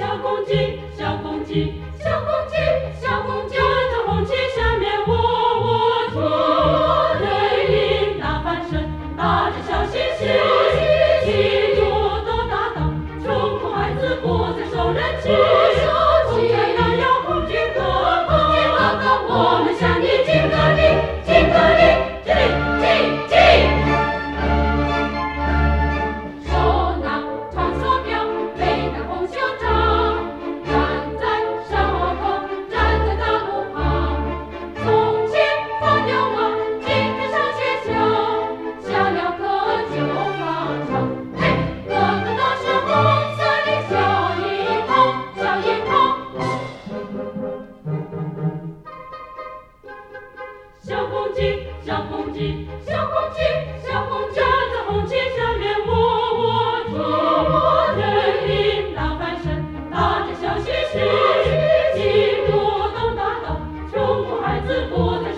小公鸡小公鸡小公小红旗小红站在红旗下面握握住我人民大翻身大家小心时时记住都打中国孩子不能